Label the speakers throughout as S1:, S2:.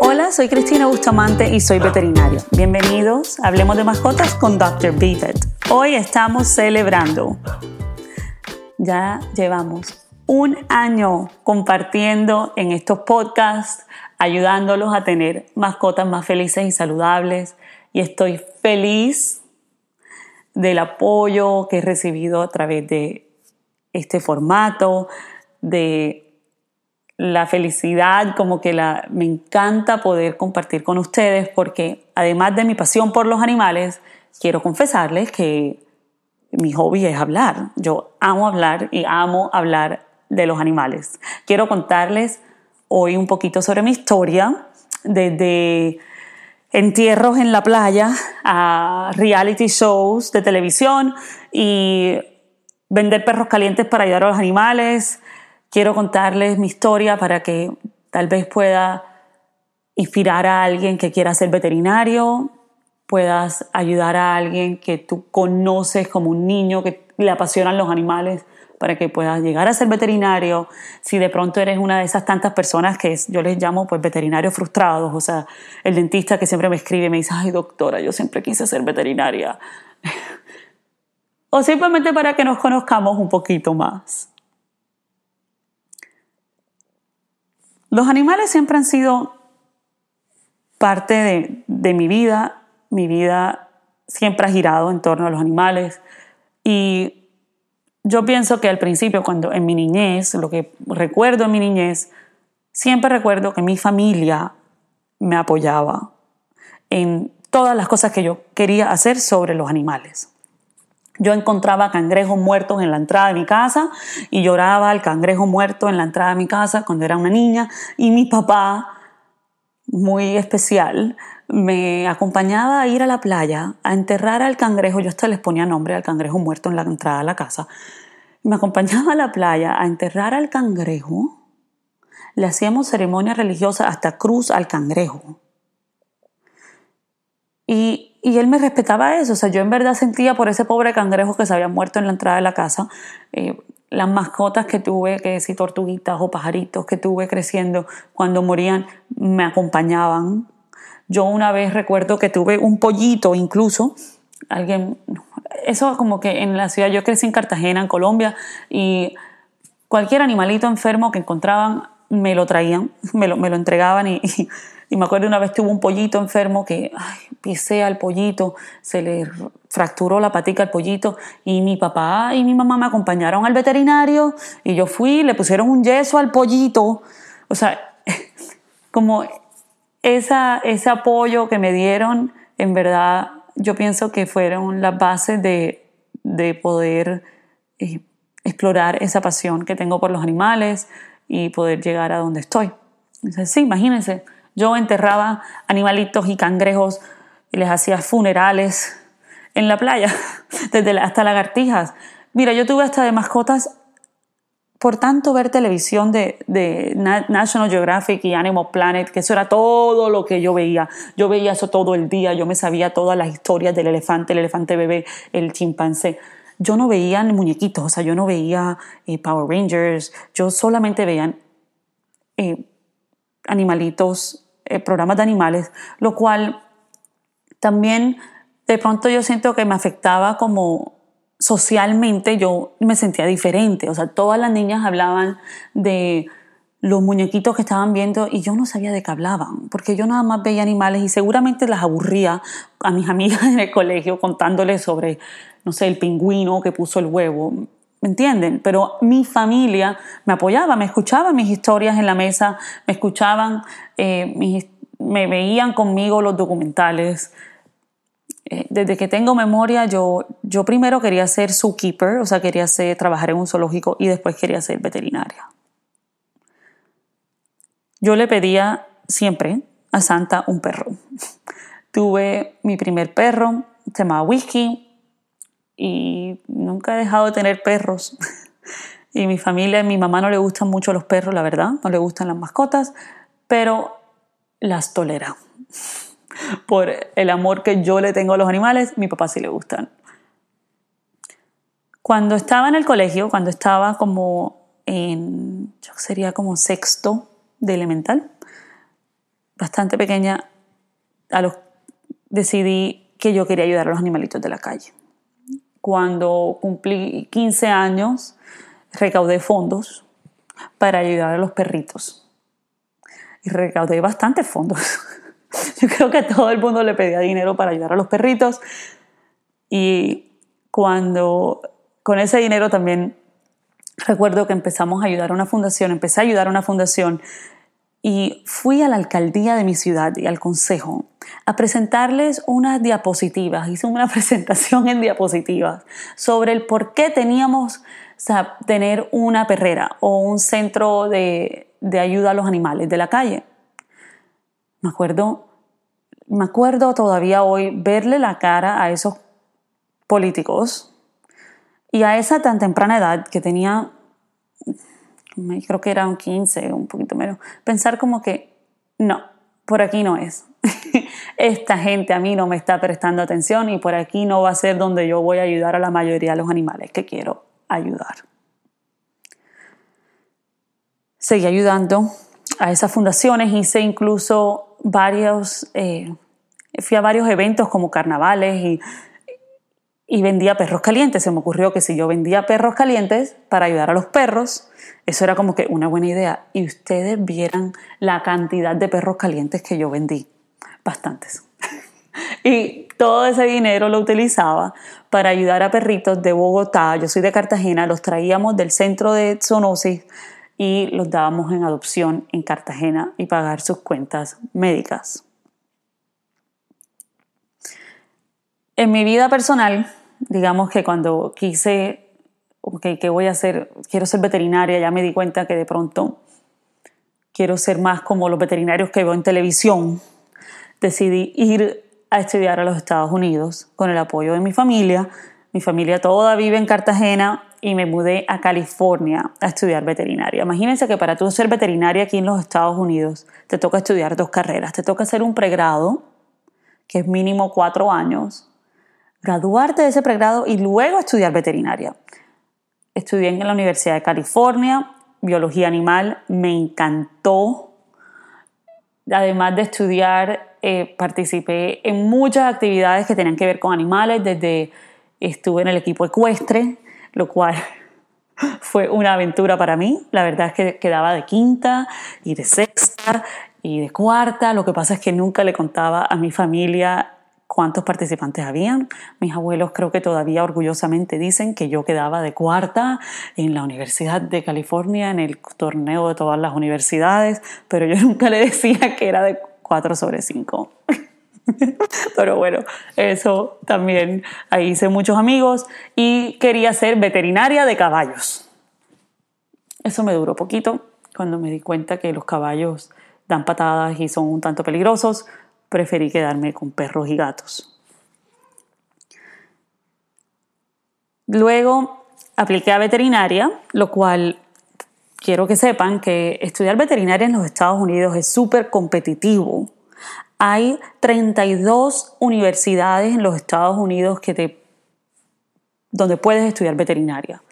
S1: Hola, soy Cristina Bustamante y soy veterinario. Bienvenidos a Hablemos de Mascotas con Dr. Beavet. Hoy estamos celebrando. Ya llevamos un año compartiendo en estos podcasts, ayudándolos a tener mascotas más felices y saludables. Y estoy feliz del apoyo que he recibido a través de este formato, de la felicidad, como que la, me encanta poder compartir con ustedes porque además de mi pasión por los animales, quiero confesarles que mi hobby es hablar. Yo amo hablar y amo hablar de los animales. Quiero contarles hoy un poquito sobre mi historia, desde entierros en la playa a reality shows de televisión y vender perros calientes para ayudar a los animales, quiero contarles mi historia para que tal vez pueda inspirar a alguien que quiera ser veterinario, puedas ayudar a alguien que tú conoces como un niño que le apasionan los animales para que puedas llegar a ser veterinario. Si de pronto eres una de esas tantas personas que yo les llamo pues veterinarios frustrados, o sea, el dentista que siempre me escribe y me dice, ay doctora, yo siempre quise ser veterinaria. o simplemente para que nos conozcamos un poquito más. Los animales siempre han sido parte de, mi vida. Mi vida siempre ha girado en torno a los animales. Y yo pienso que al principio, cuando en mi niñez, lo que recuerdo en mi niñez, siempre recuerdo que mi familia me apoyaba en todas las cosas que yo quería hacer sobre los animales. Yo encontraba cangrejos muertos en la entrada de mi casa y lloraba al cangrejo muerto en la entrada de mi casa cuando era una niña. Y mi papá, muy especial, me acompañaba a ir a la playa a enterrar al cangrejo, yo hasta les ponía nombre al cangrejo muerto en la entrada de la casa, me acompañaba a la playa a enterrar al cangrejo, le hacíamos ceremonia religiosa hasta cruz al cangrejo. Y y él me respetaba eso, o sea, yo en verdad sentía por ese pobre cangrejo que se había muerto en la entrada de la casa, eh, las mascotas que tuve, que si tortuguitas o pajaritos que tuve creciendo, cuando morían, me acompañaban. Yo una vez recuerdo que tuve un pollito incluso, alguien, eso como que en la ciudad, yo crecí en Cartagena, en Colombia, y cualquier animalito enfermo que encontraban, me lo traían, me lo, me lo entregaban y me acuerdo una vez tuvo un pollito enfermo que ay, pisé al pollito, se le fracturó la patica al pollito y mi papá y mi mamá me acompañaron al veterinario y yo fui, le pusieron un yeso al pollito. O sea, como esa, ese apoyo que me dieron, en verdad, yo pienso que fueron las bases de, de poder eh, explorar esa pasión que tengo por los animales y poder llegar a donde estoy. Entonces, sí, imagínense, yo enterraba animalitos y cangrejos y les hacía funerales en la playa, desde hasta lagartijas. Mira, yo tuve hasta de mascotas por tanto ver televisión de, de, National Geographic y Animal Planet, que eso era todo lo que yo veía. Yo veía eso todo el día, yo me sabía todas las historias del elefante, el elefante bebé, el chimpancé. Yo no veía muñequitos, o sea, yo no veía eh, Power Rangers, yo solamente veía eh, animalitos, eh, programas de animales, lo cual también de pronto yo siento que me afectaba como socialmente, yo me sentía diferente, o sea, todas las niñas hablaban de los muñequitos que estaban viendo y yo no sabía de qué hablaban, porque yo nada más veía animales y seguramente las aburría a mis amigas en el colegio contándoles sobre, no sé, el pingüino que puso el huevo. ¿Me entienden? Pero mi familia me apoyaba, me escuchaba mis historias en la mesa, me escuchaban, eh, me veían conmigo los documentales. Eh, desde que tengo memoria, yo, yo primero quería ser zookeeper, o sea, quería trabajar en un zoológico y después quería ser veterinaria. Yo le pedía siempre a Santa un perro. Tuve mi primer perro, se llamaba Whisky, y nunca he dejado de tener perros. y mi familia, mi mamá no le gustan mucho los perros, la verdad, no le gustan las mascotas, pero las tolera. Por el amor que yo le tengo a los animales, mi papá sí le gustan. Cuando estaba en el colegio, cuando estaba como en, yo sería como sexto de elemental, bastante pequeña, a los, decidí que yo quería ayudar a los animalitos de la calle. Cuando cumplí 15 años, recaudé fondos para ayudar a los perritos. Y recaudé bastantes fondos. Yo creo que a todo el mundo le pedía dinero para ayudar a los perritos. Y cuando con ese dinero también recuerdo que empezamos a ayudar a una fundación, empecé a ayudar a una fundación y fui a la alcaldía de mi ciudad y al consejo a presentarles unas diapositivas, hice una presentación en diapositivas sobre el por qué teníamos o tener una perrera o un centro de, de ayuda a los animales de la calle. Me acuerdo, me acuerdo todavía hoy verle la cara a esos políticos y a esa tan temprana edad que tenía, creo que era un 15, un poquito menos, pensar como que no, por aquí no es. Esta gente a mí no me está prestando atención y por aquí no va a ser donde yo voy a ayudar a la mayoría de los animales que quiero ayudar. Seguí ayudando a esas fundaciones, hice incluso varios, eh, fui a varios eventos como carnavales y y vendía perros calientes. Se me ocurrió que si yo vendía perros calientes para ayudar a los perros, eso era como que una buena idea. Y ustedes vieran la cantidad de perros calientes que yo vendí. Bastantes. y todo ese dinero lo utilizaba para ayudar a perritos de Bogotá. Yo soy de Cartagena, los traíamos del centro de zoonosis y los dábamos en adopción en Cartagena y pagar sus cuentas médicas. En mi vida personal, digamos que cuando quise, okay, ¿qué voy a hacer? Quiero ser veterinaria, ya me di cuenta que de pronto quiero ser más como los veterinarios que veo en televisión. Decidí ir a estudiar a los Estados Unidos con el apoyo de mi familia. Mi familia toda vive en Cartagena y me mudé a California a estudiar veterinaria. Imagínense que para tú ser veterinaria aquí en los Estados Unidos te toca estudiar dos carreras. Te toca hacer un pregrado, que es mínimo cuatro años, graduarte de ese pregrado y luego estudiar veterinaria. Estudié en la Universidad de California, biología animal, me encantó. Además de estudiar, eh, participé en muchas actividades que tenían que ver con animales, desde estuve en el equipo ecuestre, lo cual fue una aventura para mí. La verdad es que quedaba de quinta y de sexta y de cuarta. Lo que pasa es que nunca le contaba a mi familia cuántos participantes habían. Mis abuelos creo que todavía orgullosamente dicen que yo quedaba de cuarta en la Universidad de California, en el torneo de todas las universidades, pero yo nunca le decía que era de 4 sobre 5. pero bueno, eso también, ahí hice muchos amigos y quería ser veterinaria de caballos. Eso me duró poquito cuando me di cuenta que los caballos dan patadas y son un tanto peligrosos preferí quedarme con perros y gatos. Luego apliqué a veterinaria, lo cual quiero que sepan que estudiar veterinaria en los Estados Unidos es súper competitivo. Hay 32 universidades en los Estados Unidos que te, donde puedes estudiar veterinaria.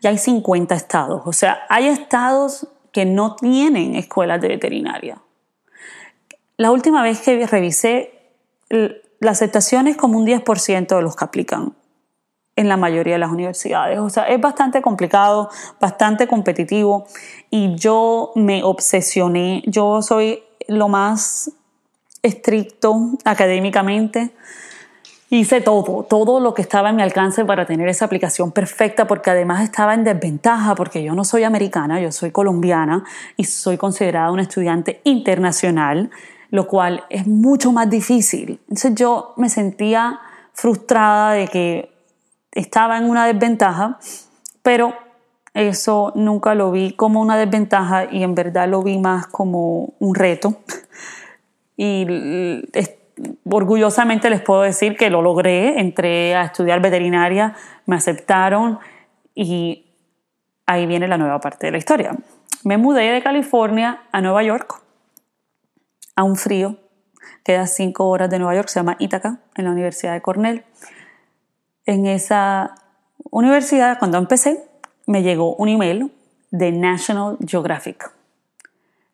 S1: Y hay 50 estados. O sea, hay estados que no tienen escuelas de veterinaria. La última vez que revisé, la aceptación es como un 10% de los que aplican en la mayoría de las universidades. O sea, es bastante complicado, bastante competitivo y yo me obsesioné. Yo soy lo más estricto académicamente. Hice todo, todo lo que estaba en mi alcance para tener esa aplicación perfecta, porque además estaba en desventaja, porque yo no soy americana, yo soy colombiana y soy considerada una estudiante internacional lo cual es mucho más difícil. Entonces yo me sentía frustrada de que estaba en una desventaja, pero eso nunca lo vi como una desventaja y en verdad lo vi más como un reto. Y orgullosamente les puedo decir que lo logré, entré a estudiar veterinaria, me aceptaron y ahí viene la nueva parte de la historia. Me mudé de California a Nueva York a un frío, queda cinco horas de Nueva York, se llama Ítaca, en la Universidad de Cornell. En esa universidad, cuando empecé, me llegó un email de National Geographic.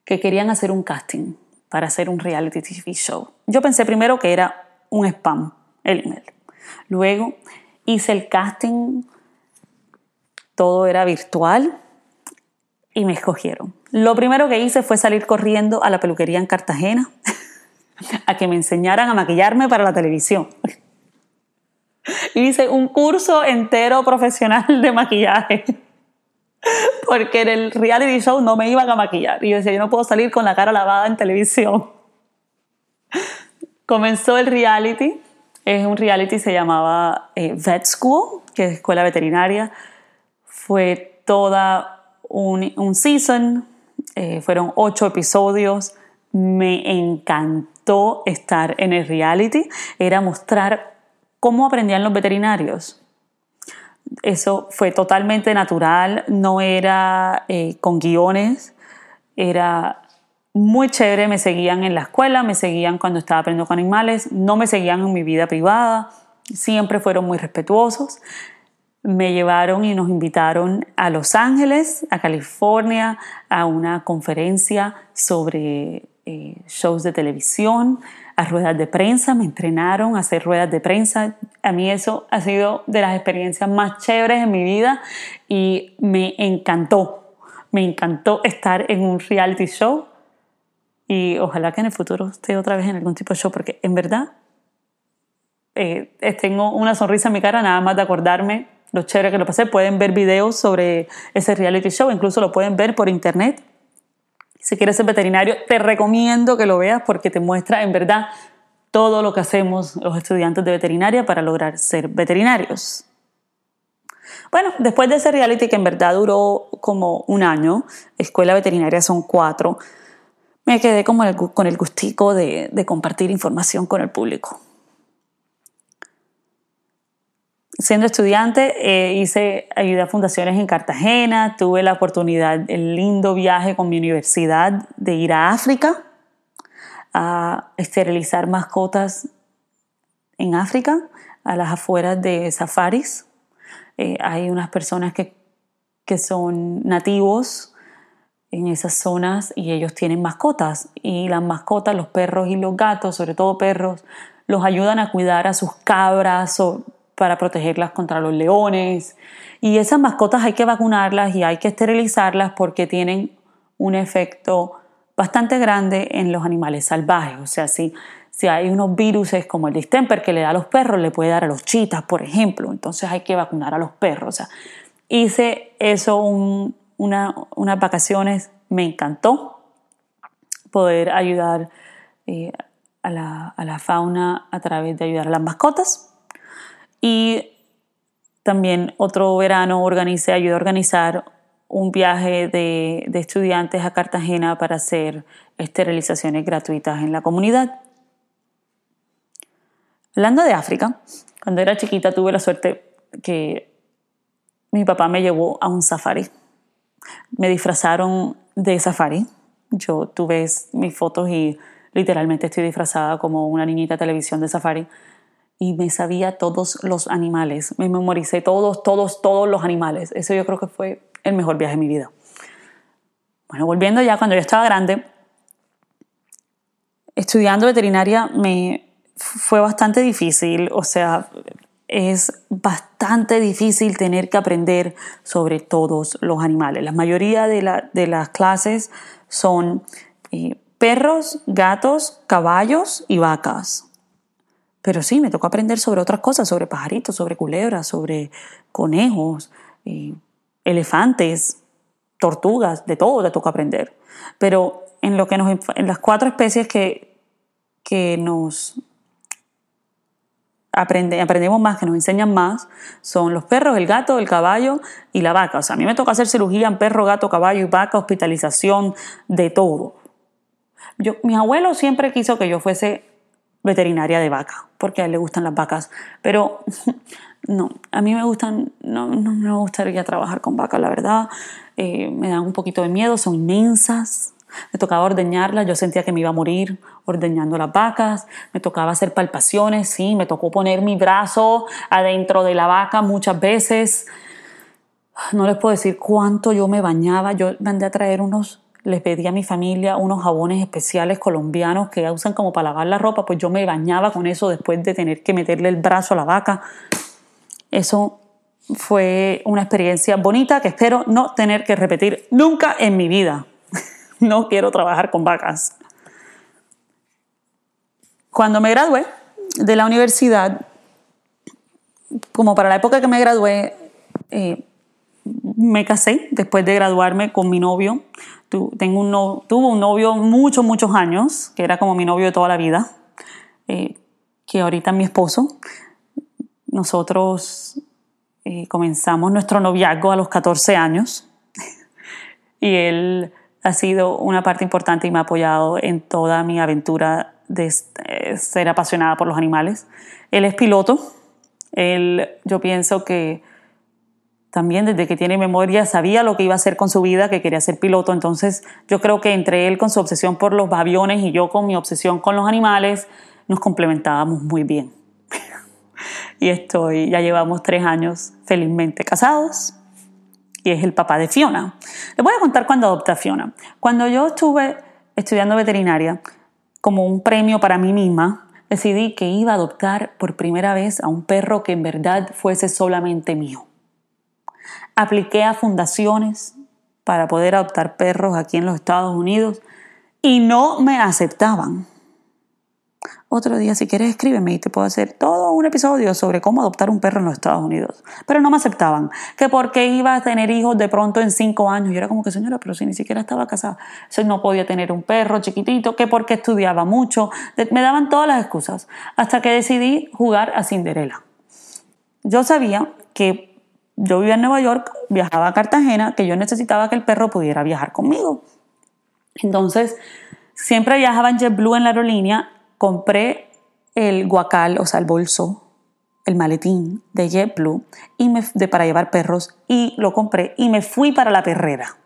S1: que querían hacer un casting para hacer un reality TV show. Yo pensé primero que era un spam, el email. Luego hice el casting, todo era virtual y me escogieron. Lo primero que hice fue salir corriendo a la peluquería en Cartagena a que me enseñaran a maquillarme para la televisión. Hice un curso entero profesional de maquillaje. Porque en el reality show no me iban a maquillar. Y yo decía, yo no puedo salir con la cara lavada en televisión. Comenzó el reality. Es un reality, se llamaba eh, Vet School, que es escuela veterinaria. Fue toda un, season. Eh, fueron ocho episodios. Me encantó estar en el reality. Era mostrar cómo aprendían los veterinarios. Eso fue totalmente natural, no era eh, con guiones, era muy chévere, me seguían en la escuela, me seguían cuando estaba aprendiendo con animales, no me seguían en mi vida privada, siempre fueron muy respetuosos. Me llevaron y nos invitaron a Los Ángeles, a California, a una conferencia sobre eh, shows de televisión a ruedas de prensa, me entrenaron a hacer ruedas de prensa. A mí eso ha sido de las experiencias más chéveres en mi vida y me encantó. Me encantó estar en un reality show y ojalá que en el futuro esté otra vez en algún tipo de show porque en verdad eh, tengo una sonrisa en mi cara nada más de acordarme lo chévere que lo pasé. Pueden ver videos sobre ese reality show, incluso lo pueden ver por internet si quieres ser veterinario, te recomiendo que lo veas porque te muestra en verdad todo lo que hacemos los estudiantes de veterinaria para lograr ser veterinarios. Bueno, después de ese reality que en verdad duró como un año, escuela veterinaria son cuatro, me quedé como con el gustico de compartir información con el público. Siendo estudiante eh, hice ayuda a fundaciones en Cartagena, tuve la oportunidad, el lindo viaje con mi universidad de ir a África a esterilizar mascotas en África, a las afueras de safaris. Eh, hay unas personas que, que son nativos en esas zonas y ellos tienen mascotas y las mascotas, los perros y los gatos, sobre todo perros, los ayudan a cuidar a sus cabras o para protegerlas contra los leones. Y esas mascotas hay que vacunarlas y hay que esterilizarlas porque tienen un efecto bastante grande en los animales salvajes. O sea, si, si hay unos virus como el distemper que le da a los perros, le puede dar a los chitas, por ejemplo. Entonces hay que vacunar a los perros. O sea, hice eso una, unas vacaciones, me encantó poder ayudar eh, a, la, a la fauna a través de ayudar a las mascotas. Y también otro verano organicé, ayudé a organizar un viaje de, estudiantes a Cartagena para hacer esterilizaciones gratuitas en la comunidad. Hablando de África, cuando era chiquita tuve la suerte que mi papá me llevó a un safari. Me disfrazaron de safari. Yo tuve mis fotos y literalmente estoy disfrazada como una niñita de televisión de safari y me sabía todos los animales. Me memoricé todos, todos, todos los animales. Eso yo creo que fue el mejor viaje de mi vida. Bueno, volviendo ya cuando yo estaba grande, estudiando veterinaria me fue bastante difícil, o sea, es bastante difícil tener que aprender sobre todos los animales. La mayoría de, de las clases son eh, perros, gatos, caballos y vacas. Pero sí, me tocó aprender sobre otras cosas, sobre pajaritos, sobre culebras, sobre conejos, eh, elefantes, tortugas, de todo te tocó aprender. Pero en, lo que nos, en las cuatro especies que, que nos aprende, aprendemos más, que nos enseñan más, son los perros, el gato, el caballo y la vaca. O sea, a mí me toca hacer cirugía en perro, gato, caballo y vaca, hospitalización, de todo. Yo, mi abuelo siempre quiso que yo fuese veterinaria de vaca, porque a él le gustan las vacas. Pero no, a mí me gustan, no, no, me gustaría trabajar con vacas, la verdad. Eh, me dan un poquito de miedo, son inmensas. Me tocaba ordeñarlas, yo sentía que me iba a morir ordeñando las vacas. Me tocaba hacer palpaciones, sí, me tocó poner mi brazo adentro de la vaca muchas veces. No les puedo decir cuánto yo me bañaba. Yo mandé a traer unos les pedí a mi familia unos jabones especiales colombianos que usan como para lavar la ropa, pues yo me bañaba con eso después de tener que meterle el brazo a la vaca. Eso fue una experiencia bonita que espero no tener que repetir nunca en mi vida. No quiero trabajar con vacas. Cuando me gradué de la universidad, como para la época que me gradué, eh, me casé después de graduarme con mi novio. Tengo un tuve un novio muchos, muchos años, que era como mi novio de toda la vida, eh, que ahorita es mi esposo. Nosotros eh, comenzamos nuestro noviazgo a los 14 años y él ha sido una parte importante y me ha apoyado en toda mi aventura de eh, ser apasionada por los animales. Él es piloto. Él, yo pienso que también desde que tiene memoria sabía lo que iba a hacer con su vida, que quería ser piloto. Entonces yo creo que entre él con su obsesión por los aviones y yo con mi obsesión con los animales, nos complementábamos muy bien y estoy, ya llevamos tres años felizmente casados y es el papá de Fiona. Les voy a contar cuando adopté a Fiona. Cuando yo estuve estudiando veterinaria, como un premio para mí misma, decidí que iba a adoptar por primera vez a un perro que en verdad fuese solamente mío. Apliqué a fundaciones para poder adoptar perros aquí en los Estados Unidos y no me aceptaban. Otro día, si quieres, escríbeme y te puedo hacer todo un episodio sobre cómo adoptar un perro en los Estados Unidos. Pero no me aceptaban. Que porque iba a tener hijos de pronto en cinco años. Yo era como que, señora, pero si ni siquiera estaba casada. Si no podía tener un perro chiquitito. Que porque estudiaba mucho. Me daban todas las excusas. Hasta que decidí jugar a Cinderella. Yo sabía que yo vivía en Nueva York, viajaba a Cartagena, que yo necesitaba que el perro pudiera viajar conmigo. Entonces, siempre viajaba en JetBlue en la aerolínea compré el guacal, o sea, el bolso, el maletín de JetBlue y me, de, para llevar perros y lo compré y me fui para la perrera.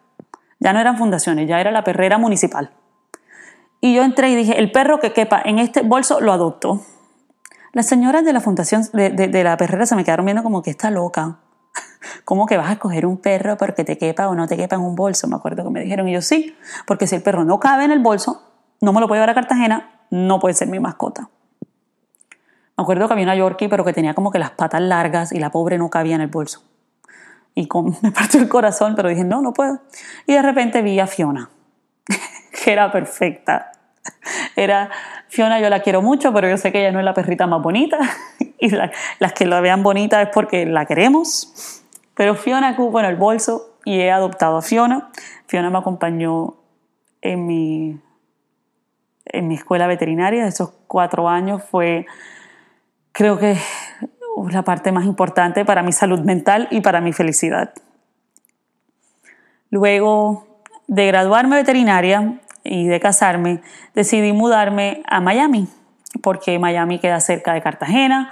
S1: Ya no eran fundaciones, ya era la perrera municipal. Y yo entré y dije, el perro que quepa en este bolso lo adopto. Las señoras de la fundación de, de la perrera se me quedaron viendo como que está loca. ¿Cómo que vas a escoger un perro porque te quepa o no te quepa en un bolso? Me acuerdo que me dijeron. Y yo sí, porque si el perro no cabe en el bolso, no me lo puedo llevar a Cartagena, no puede ser mi mascota. Me acuerdo que había una Yorkie, pero que tenía como que las patas largas y la pobre no cabía en el bolso. Y con, me partió el corazón, pero dije, no, no puedo. Y de repente vi a Fiona, que era perfecta. Era, Fiona yo la quiero mucho, pero yo sé que ella no es la perrita más bonita. Y las que la vean bonita es porque la queremos. Pero Fiona cupo en el bolso y he adoptado a Fiona. Fiona me acompañó en mi en mi escuela veterinaria, esos cuatro años fue, creo que, la parte más importante para mi salud mental y para mi felicidad. Luego de graduarme veterinaria y de casarme, decidí mudarme a Miami, porque Miami queda cerca de Cartagena,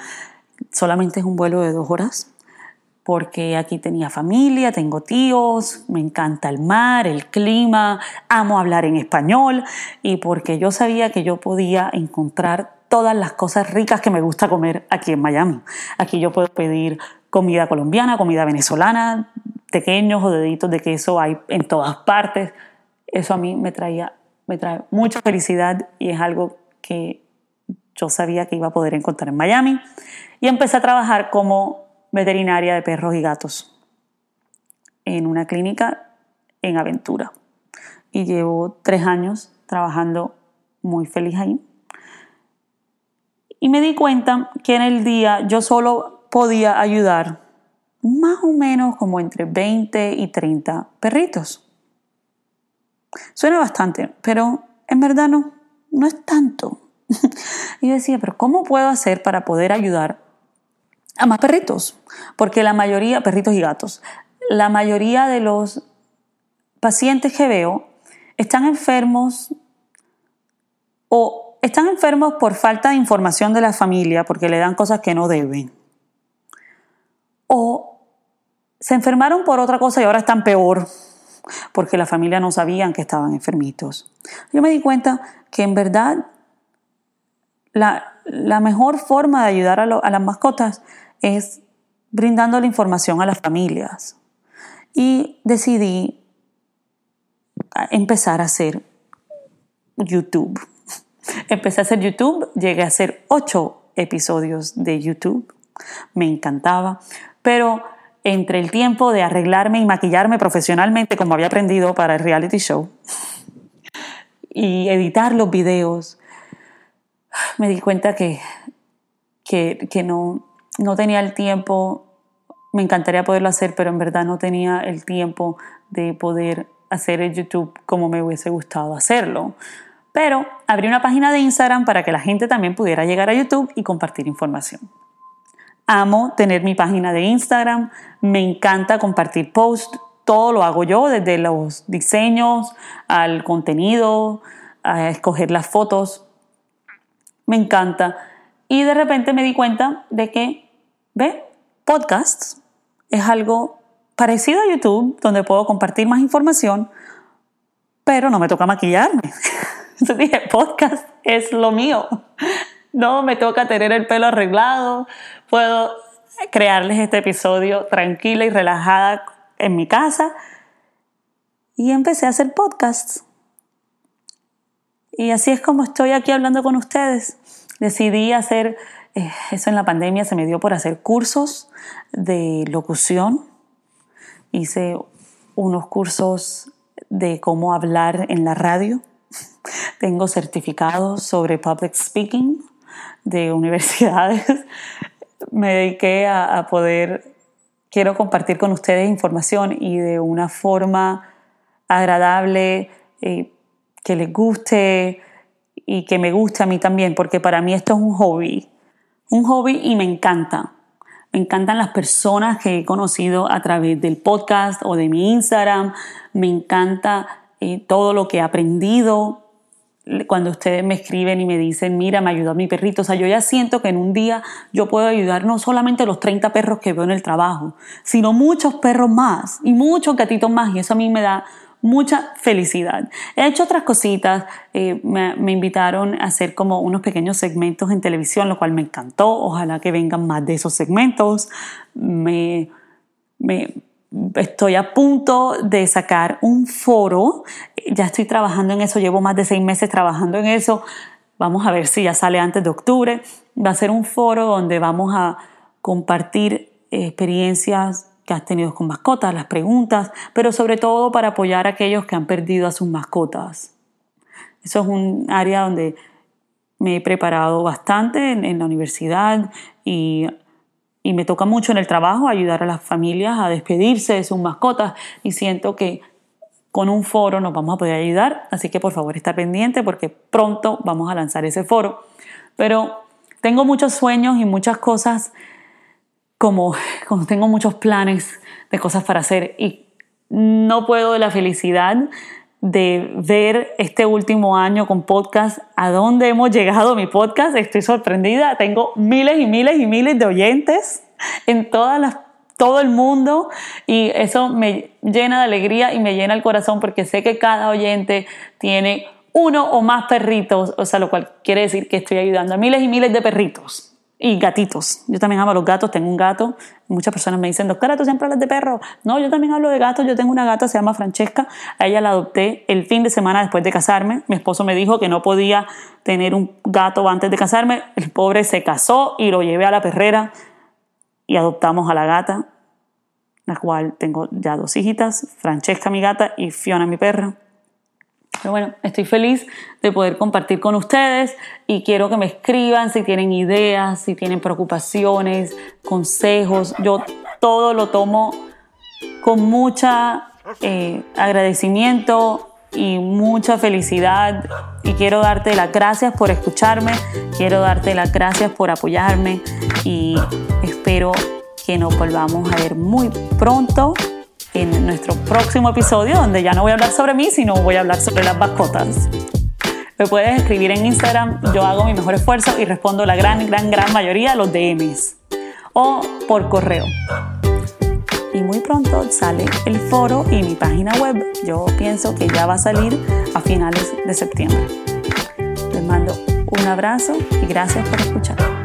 S1: solamente es un vuelo de dos horas porque aquí tenía familia, tengo tíos, me encanta el mar, el clima, amo hablar en español y porque yo sabía que yo podía encontrar todas las cosas ricas que me gusta comer aquí en Miami. Aquí yo puedo pedir comida colombiana, comida venezolana, pequeños o deditos de queso hay en todas partes. Eso a mí me traía me trae mucha felicidad y es algo que yo sabía que iba a poder encontrar en Miami y empecé a trabajar como veterinaria de perros y gatos en una clínica en Aventura. Y llevo tres años trabajando muy feliz ahí. Y me di cuenta que en el día yo solo podía ayudar más o menos como entre 20 y 30 perritos. Suena bastante, pero en verdad no, no es tanto. y yo decía, pero ¿cómo puedo hacer para poder ayudar a más perritos, porque la mayoría, perritos y gatos, la mayoría de los pacientes que veo están enfermos o están enfermos por falta de información de la familia, porque le dan cosas que no deben. O se enfermaron por otra cosa y ahora están peor, porque la familia no sabían que estaban enfermitos. Yo me di cuenta que en verdad la, mejor forma de ayudar a, a las mascotas es brindando la información a las familias. Y decidí empezar a hacer YouTube. Empecé a hacer YouTube, llegué a hacer ocho episodios de YouTube, me encantaba, pero entre el tiempo de arreglarme y maquillarme profesionalmente como había aprendido para el reality show y editar los videos, me di cuenta que, que, que no, no tenía el tiempo, me encantaría poderlo hacer, pero en verdad no tenía el tiempo de poder hacer el YouTube como me hubiese gustado hacerlo. Pero abrí una página de Instagram para que la gente también pudiera llegar a YouTube y compartir información. Amo tener mi página de Instagram, me encanta compartir posts, todo lo hago yo, desde los diseños al contenido, a escoger las fotos. Me encanta. Y de repente me di cuenta de que, ve, podcasts es algo parecido a YouTube, donde puedo compartir más información, pero no me toca maquillarme. Entonces dije, podcast es lo mío. No me toca tener el pelo arreglado, puedo crearles este episodio tranquila y relajada en mi casa. Y empecé a hacer podcasts. Y así es como estoy aquí hablando con ustedes. Decidí hacer, eso en la pandemia se me dio por hacer cursos de locución. Hice unos cursos de cómo hablar en la radio. Tengo certificados sobre public speaking de universidades. Me dediqué a, poder, quiero compartir con ustedes información y de una forma agradable, eh, que les guste y que me guste a mí también, porque para mí esto es un hobby. Un hobby y me encanta. Me encantan las personas que he conocido a través del podcast o de mi Instagram. Me encanta eh, todo lo que he aprendido cuando ustedes me escriben y me dicen, mira, me ayudó mi perrito. O sea, yo ya siento que en un día yo puedo ayudar no solamente los 30 perros que veo en el trabajo, sino muchos perros más y muchos gatitos más. Y eso a mí me da mucha felicidad. He hecho otras cositas, eh, me, me, invitaron a hacer como unos pequeños segmentos en televisión, lo cual me encantó. Ojalá que vengan más de esos segmentos. Me, me, estoy a punto de sacar un foro, ya estoy trabajando en eso, llevo más de seis meses trabajando en eso, vamos a ver si ya sale antes de octubre, va a ser un foro donde vamos a compartir experiencias que has tenido con mascotas, las preguntas, pero sobre todo para apoyar a aquellos que han perdido a sus mascotas. Eso es un área donde me he preparado bastante en, en la universidad y y me toca mucho en el trabajo ayudar a las familias a despedirse de sus mascotas y siento que con un foro nos vamos a poder ayudar, así que por favor está pendiente porque pronto vamos a lanzar ese foro. Pero tengo muchos sueños y muchas cosas como, como tengo muchos planes de cosas para hacer y no puedo de la felicidad de ver este último año con podcast, a dónde hemos llegado mi podcast. Estoy sorprendida. Tengo miles y miles y miles de oyentes en todas las, todo el mundo y eso me llena de alegría y me llena el corazón porque sé que cada oyente tiene uno o más perritos, o sea, lo cual quiere decir que estoy ayudando a miles y miles de perritos y gatitos. Yo también amo los gatos, tengo un gato. Muchas personas me dicen, doctora, tú siempre hablas de perros. No, yo también hablo de gatos. Yo tengo una gata, se llama Francesca. A ella la adopté el fin de semana después de casarme. Mi esposo me dijo que no podía tener un gato antes de casarme. El pobre se casó y lo llevé a la perrera y adoptamos a la gata, la cual tengo ya dos hijitas, Francesca mi gata y Fiona mi perra. Pero bueno, estoy feliz de poder compartir con ustedes y quiero que me escriban si tienen ideas, si tienen preocupaciones, consejos. Yo todo lo tomo con mucha eh, agradecimiento y mucha felicidad y quiero darte las gracias por escucharme, quiero darte las gracias por apoyarme y espero que nos volvamos a ver muy pronto en nuestro próximo episodio, donde ya no voy a hablar sobre mí, sino voy a hablar sobre las mascotas. Me puedes escribir en Instagram, yo hago mi mejor esfuerzo y respondo la gran, gran, gran mayoría de los DMs. O por correo. Y muy pronto sale el foro y mi página web. Yo pienso que ya va a salir a finales de septiembre. Les mando un abrazo y gracias por escuchar.